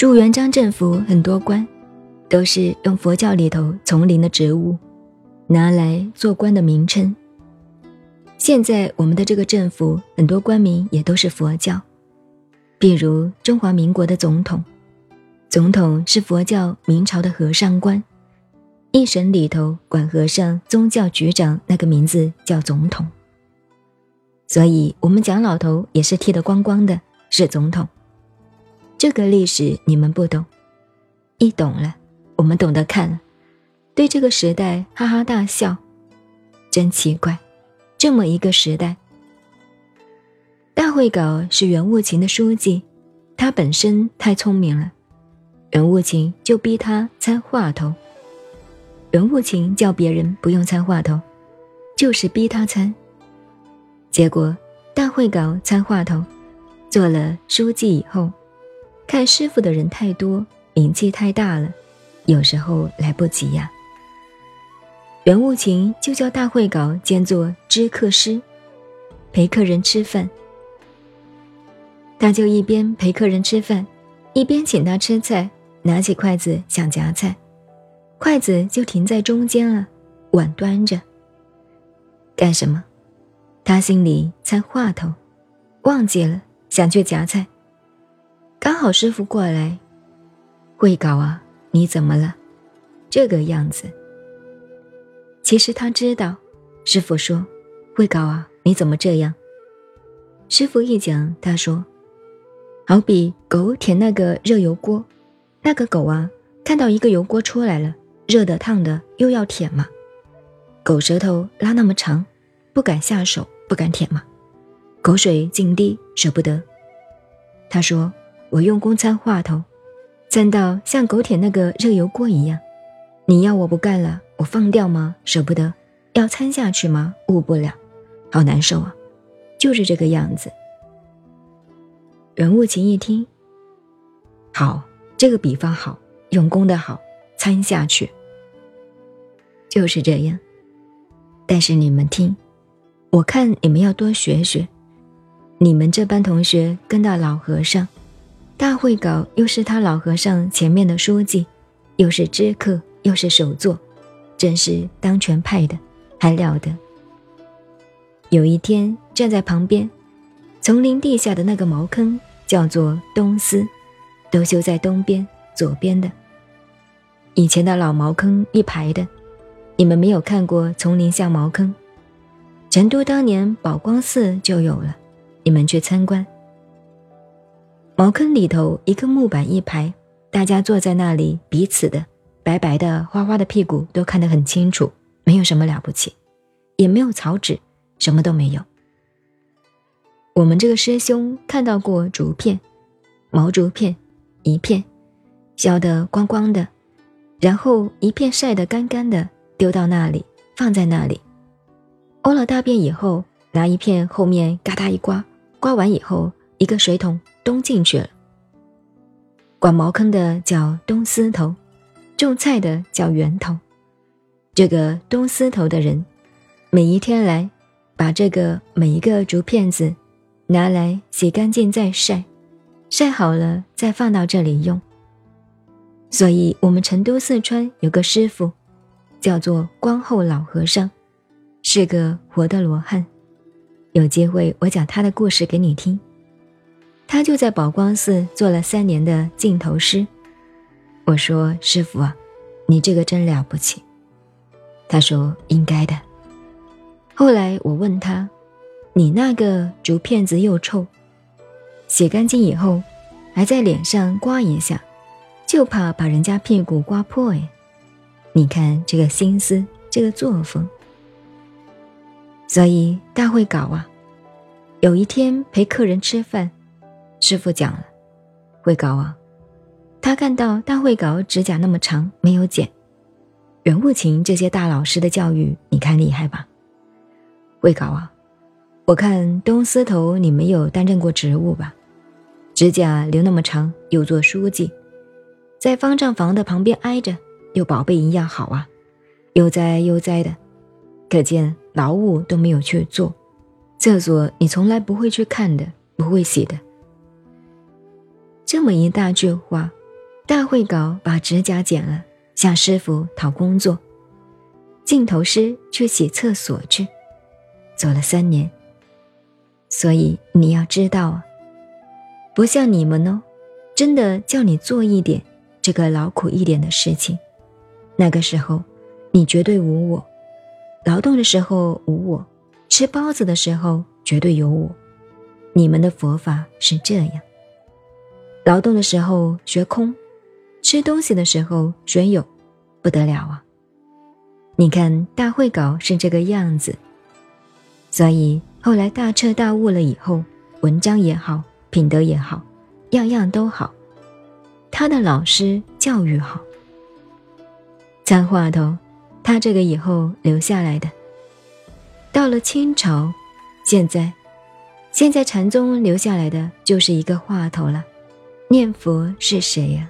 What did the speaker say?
朱元璋政府很多官，都是用佛教里头丛林的植物拿来做官的名称。现在我们的这个政府很多官名也都是佛教，比如中华民国的总统，总统是佛教明朝的和尚官，一省里头管和尚宗教局长那个名字叫总统。所以我们蒋老头也是剃得光光的，是总统。这个历史你们不懂，一懂了，我们懂得看了，对这个时代哈哈大笑，真奇怪。这么一个时代，大会稿是袁务琴的书记，他本身太聪明了，袁务琴就逼他参话头。袁务琴叫别人不用参话头，就是逼他参。结果大会稿参话头，做了书记以后，看师傅的人太多，名气太大了，有时候来不及呀。袁务琴就叫大会稿兼做知客师，陪客人吃饭。他就一边陪客人吃饭，一边请他吃菜，拿起筷子想夹菜，筷子就停在中间了，碗端着。干什么？他心里猜话头，忘记了想去夹菜。刚好师傅过来，会稿啊，你怎么了？这个样子。其实他知道，师傅说：“慧高啊，你怎么这样？”师傅一讲，他说：“好比狗舔那个热油锅，那个狗啊，看到一个油锅出来了，热的烫的，又要舔嘛。狗舌头拉那么长，不敢下手，不敢舔嘛。狗水尽滴，舍不得。他说：我用功参话头，参到像狗舔那个热油锅一样。你要我不干了？”我放掉吗？舍不得，要参下去吗？悟不了，好难受啊！就是这个样子。袁悟琴一听，好，这个比方好，用功的好，参下去。就是这样。但是你们听，我看你们要多学学。你们这班同学跟到老和尚，大会稿又是他老和尚前面的书记，又是知客，又是首座。真是当权派的，还了得！有一天站在旁边，丛林地下的那个茅坑叫做东司，都修在东边左边的。以前的老茅坑一排的，你们没有看过丛林下茅坑？成都当年宝光寺就有了，你们去参观。茅坑里头一个木板一排，大家坐在那里彼此的。白白的、花花的屁股都看得很清楚，没有什么了不起，也没有草纸，什么都没有。我们这个师兄看到过竹片，毛竹片，一片削得光光的，然后一片晒得干干的，丢到那里，放在那里。屙了大便以后，拿一片后面嘎哒一刮，刮完以后，一个水桶东进去了。管茅坑的叫东司头。种菜的叫源头，这个东司头的人，每一天来，把这个每一个竹片子拿来洗干净再晒，晒好了再放到这里用。所以，我们成都四川有个师傅，叫做光后老和尚，是个活的罗汉。有机会我讲他的故事给你听。他就在宝光寺做了三年的净头师。我说：“师傅啊，你这个真了不起。”他说：“应该的。”后来我问他：“你那个竹片子又臭，洗干净以后还在脸上刮一下，就怕把人家屁股刮破哎！你看这个心思，这个作风。所以大会搞啊，有一天陪客人吃饭，师傅讲了，会搞啊。”他看到大会稿指甲那么长，没有剪。袁悟琴这些大老师的教育，你看厉害吧？会稿啊，我看东司头你没有担任过职务吧？指甲留那么长，又做书记，在方丈房的旁边挨着，又宝贝一样好啊，悠哉悠哉的，可见劳务都没有去做。厕所你从来不会去看的，不会洗的。这么一大句话。大会稿把指甲剪了，向师傅讨工作。镜头师去洗厕所去，走了三年。所以你要知道啊，不像你们哦，真的叫你做一点这个劳苦一点的事情，那个时候你绝对无我，劳动的时候无我，吃包子的时候绝对有我。你们的佛法是这样：劳动的时候学空，吃东西的时候学有，不得了啊！你看大会稿是这个样子，所以。后来大彻大悟了以后，文章也好，品德也好，样样都好。他的老师教育好。参话头，他这个以后留下来的。到了清朝，现在，现在禅宗留下来的就是一个话头了。念佛是谁呀？